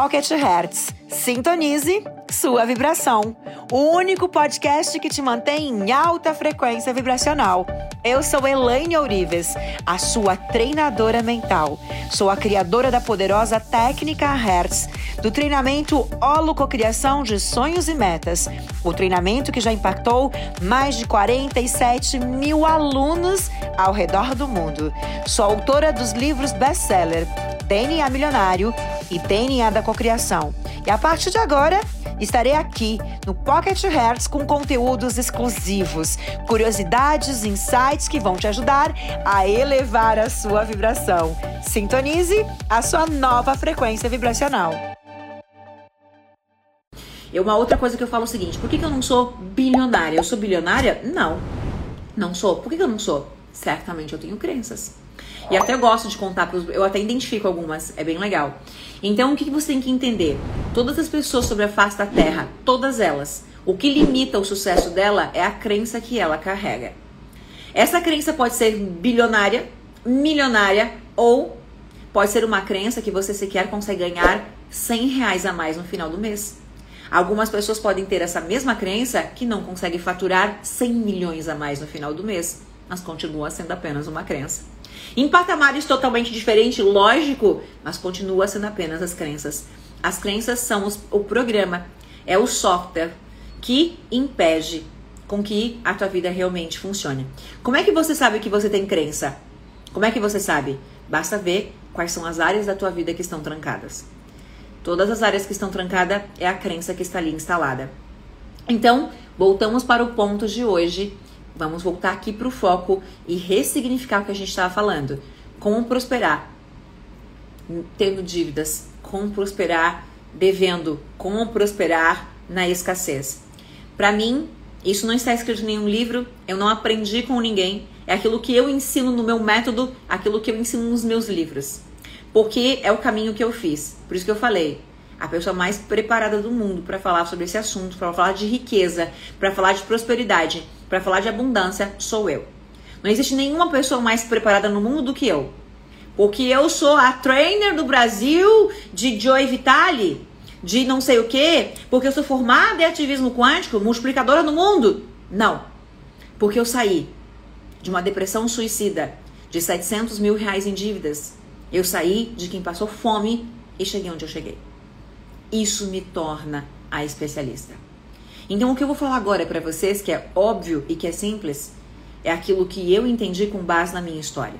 Pocket Hertz. Sintonize sua vibração. O único podcast que te mantém em alta frequência vibracional. Eu sou Elaine Ourives, a sua treinadora mental. Sou a criadora da poderosa técnica Hertz, do treinamento Holococriação de Sonhos e Metas. O treinamento que já impactou mais de 47 mil alunos ao redor do mundo. Sou autora dos livros best-seller DNA Milionário e DNA da Cocriação. E a partir de agora, estarei aqui no Pocket Hertz com conteúdos exclusivos, curiosidades, insights que vão te ajudar a elevar a sua vibração. Sintonize a sua nova frequência vibracional. E uma outra coisa que eu falo é o seguinte: por que, eu não sou bilionária? Eu sou bilionária? Não. Não sou. Por que eu não sou? Certamente eu tenho crenças. E até gosto de contar pros, eu até identifico algumas, é bem legal. Então, o que você tem que entender? Todas as pessoas sobre a face da Terra, todas elas, o que limita o sucesso dela é a crença que ela carrega. Essa crença pode ser bilionária, milionária ou pode ser uma crença que você sequer consegue ganhar 100 reais a mais no final do mês. Algumas pessoas podem ter essa mesma crença que não consegue faturar 100 milhões a mais no final do mês, mas continua sendo apenas uma crença. Em patamares totalmente diferentes, lógico, mas continua sendo apenas as crenças. As crenças são os, o programa, é o software que impede com que a tua vida realmente funcione. Como é que você sabe que você tem crença? Como é que você sabe? Basta ver quais são as áreas da tua vida que estão trancadas. Todas as áreas que estão trancadas é a crença que está ali instalada. Então, voltamos para o ponto de hoje Vamos voltar aqui para o foco e ressignificar o que a gente estava falando. Como prosperar tendo dívidas, como prosperar devendo, como prosperar na escassez. Para mim, isso não está escrito em nenhum livro, eu não aprendi com ninguém, é aquilo que eu ensino no meu método, aquilo que eu ensino nos meus livros. Porque é o caminho que eu fiz. Por isso que eu falei, a pessoa mais preparada do mundo para falar sobre esse assunto, para falar de riqueza, para falar de prosperidade para falar de abundância sou eu. Não existe nenhuma pessoa mais preparada no mundo do que eu. Porque eu sou a trainer do Brasil de Joy Vitale, de não sei o quê, porque eu sou formada em ativismo quântico, multiplicadora no mundo. Não. Porque eu saí de uma depressão suicida, de 700 mil reais em dívidas. Eu saí de quem passou fome e cheguei onde eu cheguei. Isso me torna a especialista. Então, o que eu vou falar agora para vocês, que é óbvio e que é simples, é aquilo que eu entendi com base na minha história.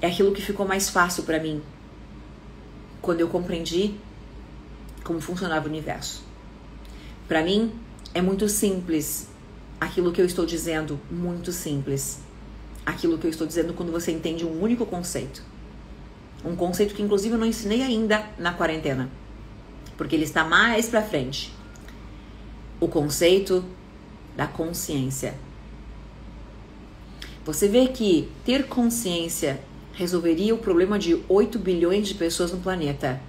É aquilo que ficou mais fácil para mim quando eu compreendi como funcionava o universo. Para mim, é muito simples aquilo que eu estou dizendo, muito simples. Aquilo que eu estou dizendo quando você entende um único conceito. Um conceito que inclusive eu não ensinei ainda na quarentena, porque ele está mais para frente o conceito da consciência. Você vê que ter consciência resolveria o problema de 8 bilhões de pessoas no planeta.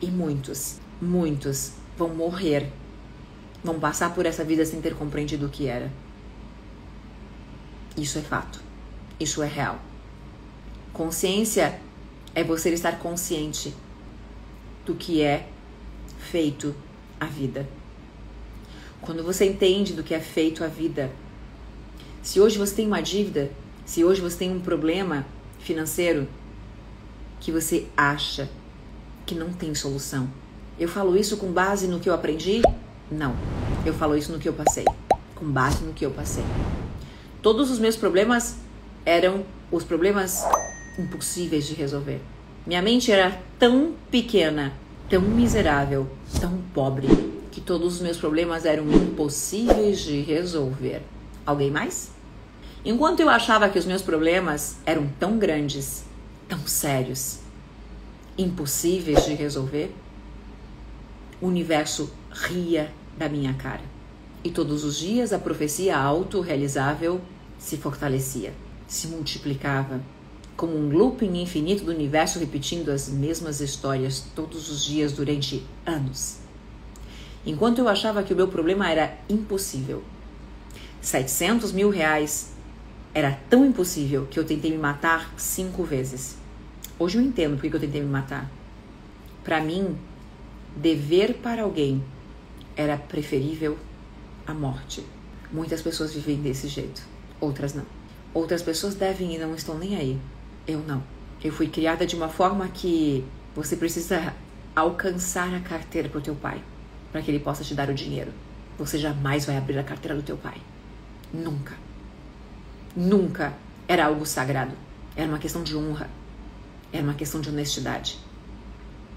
E muitos, muitos vão morrer, vão passar por essa vida sem ter compreendido o que era. Isso é fato. Isso é real. Consciência é você estar consciente do que é feito a vida. Quando você entende do que é feito a vida. Se hoje você tem uma dívida, se hoje você tem um problema financeiro que você acha que não tem solução. Eu falo isso com base no que eu aprendi? Não. Eu falo isso no que eu passei, com base no que eu passei. Todos os meus problemas eram os problemas impossíveis de resolver. Minha mente era tão pequena, tão miserável, tão pobre que todos os meus problemas eram impossíveis de resolver. Alguém mais? Enquanto eu achava que os meus problemas eram tão grandes, tão sérios, impossíveis de resolver, o universo ria da minha cara. E todos os dias a profecia autorrealizável se fortalecia, se multiplicava, como um looping infinito do universo repetindo as mesmas histórias todos os dias durante anos. Enquanto eu achava que o meu problema era impossível. 700 mil reais era tão impossível que eu tentei me matar cinco vezes. Hoje eu entendo por que eu tentei me matar. Para mim, dever para alguém era preferível à morte. Muitas pessoas vivem desse jeito, outras não. Outras pessoas devem e não estão nem aí. Eu não. Eu fui criada de uma forma que você precisa alcançar a carteira para o teu pai, para que ele possa te dar o dinheiro. Você jamais vai abrir a carteira do teu pai. Nunca. Nunca era algo sagrado. Era uma questão de honra. Era uma questão de honestidade.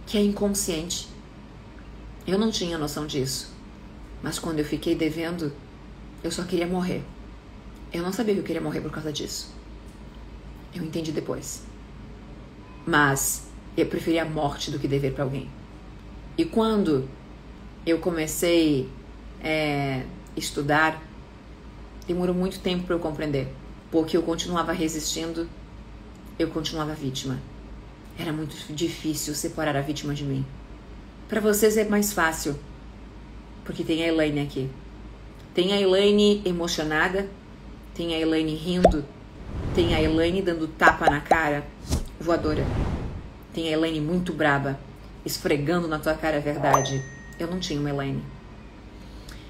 Que é inconsciente. Eu não tinha noção disso. Mas quando eu fiquei devendo, eu só queria morrer. Eu não sabia que eu queria morrer por causa disso. Eu entendi depois. Mas eu preferi a morte do que dever para alguém. E quando eu comecei a é, estudar, demorou muito tempo para eu compreender, porque eu continuava resistindo, eu continuava vítima. Era muito difícil separar a vítima de mim. Para vocês é mais fácil, porque tem a Elaine aqui. Tem a Elaine emocionada, tem a Elaine rindo, tem a Elaine dando tapa na cara, voadora. Tem a Elaine muito braba, esfregando na tua cara a verdade. Eu não tinha uma Elaine.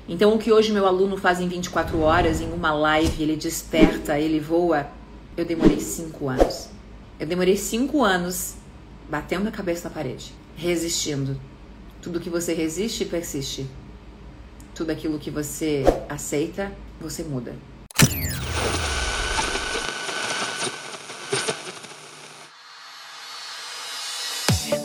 Então, o que hoje meu aluno faz em 24 horas, em uma live, ele desperta, ele voa, eu demorei 5 anos. Eu demorei 5 anos batendo a cabeça na parede, resistindo. Tudo que você resiste, persiste. Tudo aquilo que você aceita, você muda.